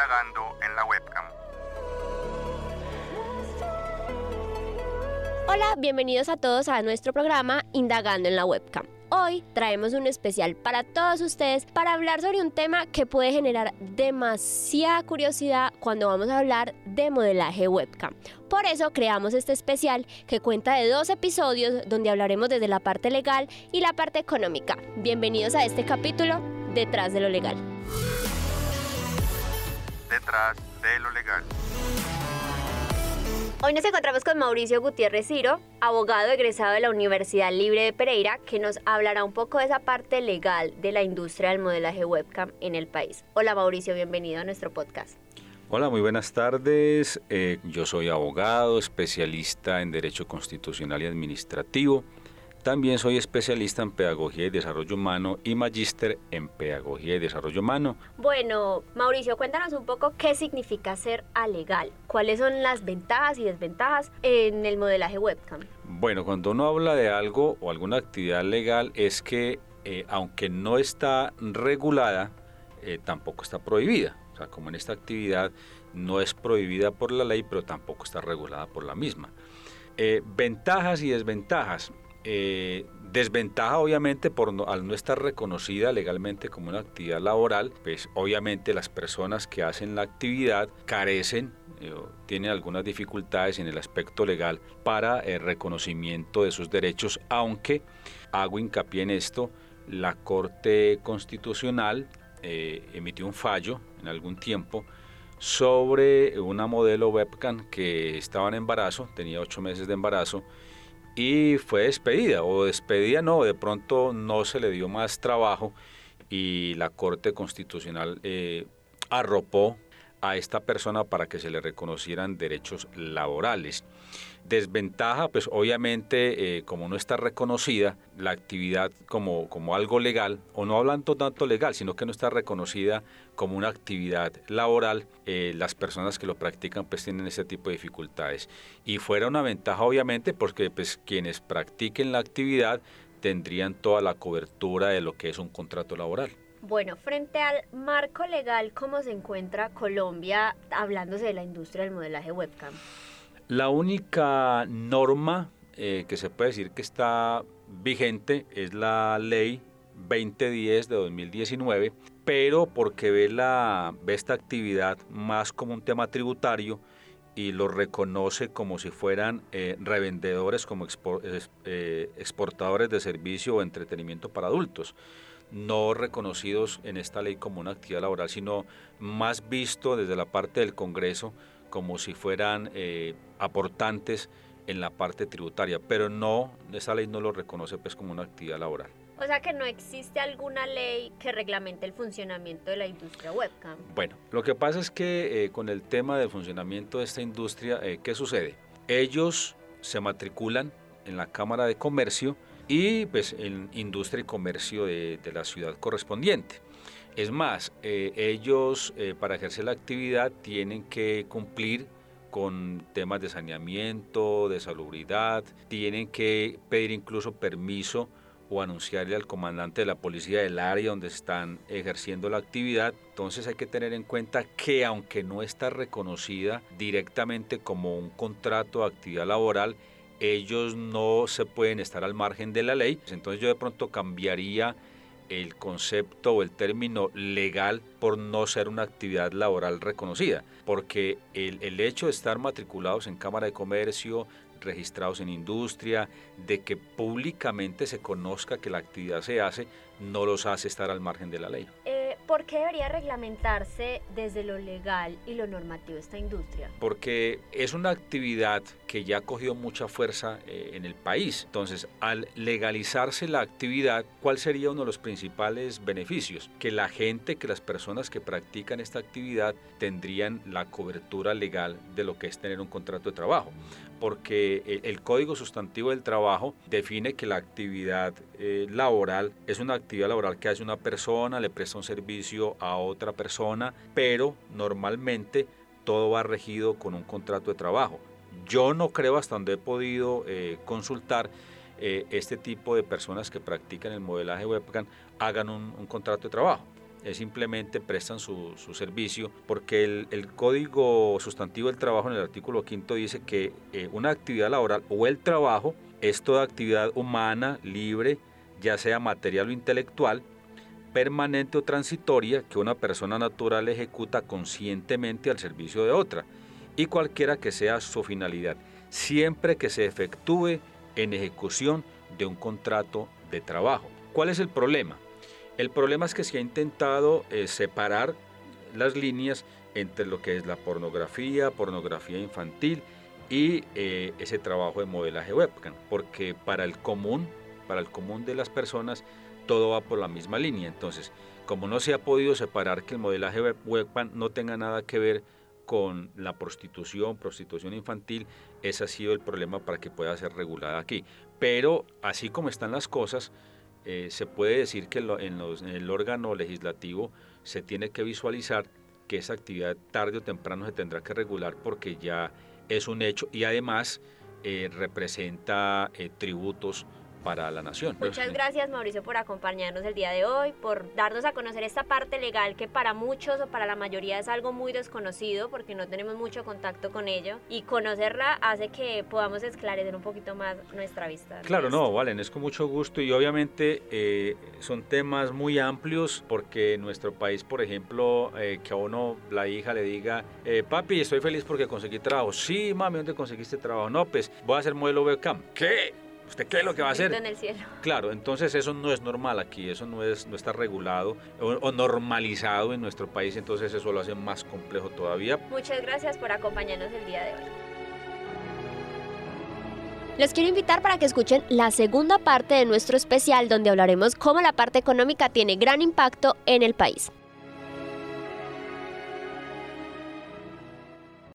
indagando en la webcam. Hola, bienvenidos a todos a nuestro programa Indagando en la webcam. Hoy traemos un especial para todos ustedes para hablar sobre un tema que puede generar demasiada curiosidad cuando vamos a hablar de modelaje webcam. Por eso creamos este especial que cuenta de dos episodios donde hablaremos desde la parte legal y la parte económica. Bienvenidos a este capítulo Detrás de lo legal. Detrás de lo legal. Hoy nos encontramos con Mauricio Gutiérrez Ciro, abogado egresado de la Universidad Libre de Pereira, que nos hablará un poco de esa parte legal de la industria del modelaje webcam en el país. Hola Mauricio, bienvenido a nuestro podcast. Hola, muy buenas tardes. Eh, yo soy abogado, especialista en Derecho Constitucional y Administrativo. También soy especialista en Pedagogía y Desarrollo Humano y magíster en Pedagogía y Desarrollo Humano. Bueno, Mauricio, cuéntanos un poco qué significa ser alegal. ¿Cuáles son las ventajas y desventajas en el modelaje webcam? Bueno, cuando uno habla de algo o alguna actividad legal es que eh, aunque no está regulada, eh, tampoco está prohibida. O sea, como en esta actividad no es prohibida por la ley, pero tampoco está regulada por la misma. Eh, ventajas y desventajas. Eh, desventaja obviamente por al no estar reconocida legalmente como una actividad laboral, pues obviamente las personas que hacen la actividad carecen eh, tienen algunas dificultades en el aspecto legal para el reconocimiento de sus derechos, aunque hago hincapié en esto, la Corte Constitucional eh, emitió un fallo en algún tiempo sobre una modelo webcam que estaba en embarazo, tenía ocho meses de embarazo, y fue despedida, o despedida no, de pronto no se le dio más trabajo y la Corte Constitucional eh, arropó a esta persona para que se le reconocieran derechos laborales. Desventaja, pues obviamente eh, como no está reconocida la actividad como, como algo legal, o no hablando tanto legal, sino que no está reconocida como una actividad laboral, eh, las personas que lo practican pues tienen ese tipo de dificultades. Y fuera una ventaja obviamente porque pues quienes practiquen la actividad tendrían toda la cobertura de lo que es un contrato laboral. Bueno, frente al marco legal, ¿cómo se encuentra Colombia hablándose de la industria del modelaje webcam? La única norma eh, que se puede decir que está vigente es la ley 2010 de 2019, pero porque ve, la, ve esta actividad más como un tema tributario y lo reconoce como si fueran eh, revendedores, como eh, exportadores de servicio o entretenimiento para adultos no reconocidos en esta ley como una actividad laboral, sino más visto desde la parte del Congreso como si fueran eh, aportantes en la parte tributaria, pero no, esa ley no lo reconoce pues como una actividad laboral. O sea que no existe alguna ley que reglamente el funcionamiento de la industria webcam. Bueno, lo que pasa es que eh, con el tema del funcionamiento de esta industria, eh, ¿qué sucede? Ellos se matriculan en la Cámara de Comercio y pues en industria y comercio de, la ciudad correspondiente. Es más, eh, ellos eh, para ejercer la actividad tienen que cumplir con temas de saneamiento, de salubridad, tienen que pedir incluso permiso o anunciarle al comandante de la policía del área donde están ejerciendo la actividad. Entonces hay que tener en cuenta que aunque no está reconocida directamente como un contrato de actividad laboral, ellos no se pueden estar al margen de la ley. Entonces yo de pronto cambiaría el concepto o el término legal por no ser una actividad laboral reconocida, porque el, hecho de estar matriculados en Cámara de Comercio, registrados en industria, de que públicamente se conozca que la actividad se hace, no los hace estar al margen de la ley. ¿Por qué debería reglamentarse desde lo legal y lo normativo esta industria? Porque es una actividad que ya ha cogido mucha fuerza eh, en el país. Entonces, al legalizarse la actividad, ¿cuál sería uno de los principales beneficios? Que la gente, que las personas que practican esta actividad tendrían la cobertura legal de lo que es tener un contrato de trabajo. Porque el Código Sustantivo del Trabajo define que la actividad eh, laboral es una actividad laboral que hace una persona, le presta un servicio a otra persona, pero normalmente todo va regido con un contrato de trabajo. Yo no creo hasta donde he podido eh, consultar eh, este tipo de personas que practican el modelaje webcam hagan un, contrato de trabajo. Es simplemente prestan su, servicio, porque el, Código Sustantivo del Trabajo en el artículo quinto dice que eh, una actividad laboral o el trabajo es toda actividad humana, libre, ya sea material o intelectual, permanente o transitoria que una persona natural ejecuta conscientemente al servicio de otra, y cualquiera que sea su finalidad, siempre que se efectúe en ejecución de un contrato de trabajo. ¿Cuál es el problema? El problema es que se ha intentado eh, separar las líneas entre lo que es la pornografía, pornografía infantil y eh, ese trabajo de modelaje webcam, porque para el común, para el común de las personas, todo va por la misma línea. Entonces, como no se ha podido separar que el modelaje webcam no tenga nada que ver con la prostitución, prostitución infantil, ese ha sido el problema para que pueda ser regulada aquí. Pero así como están las cosas, eh, se puede decir que en, el órgano legislativo se tiene que visualizar que esa actividad tarde o temprano se tendrá que regular porque ya es un hecho y además eh, representa eh, tributos para la nación. Muchas gracias Mauricio por acompañarnos el día de hoy, por darnos a conocer esta parte legal que para muchos o para la mayoría es algo muy desconocido porque no tenemos mucho contacto con ello y conocerla hace que podamos esclarecer un poquito más nuestra vista. Claro, no, Valen, es con mucho gusto y obviamente eh, son temas muy amplios porque en nuestro país, por ejemplo, eh, que a uno la hija le diga, eh, papi, estoy feliz porque conseguí trabajo. Sí, mami, ¿dónde conseguiste trabajo? No, pues voy a hacer modelo webcam. ¿Qué? ¿Usted qué es lo que va a hacer? En el cielo. Claro, entonces eso no es normal aquí, eso no, es, no está regulado o, normalizado en nuestro país, entonces eso lo hace más complejo todavía. Muchas gracias por acompañarnos el día de hoy. Los quiero invitar para que escuchen la segunda parte de nuestro especial donde hablaremos cómo la parte económica tiene gran impacto en el país.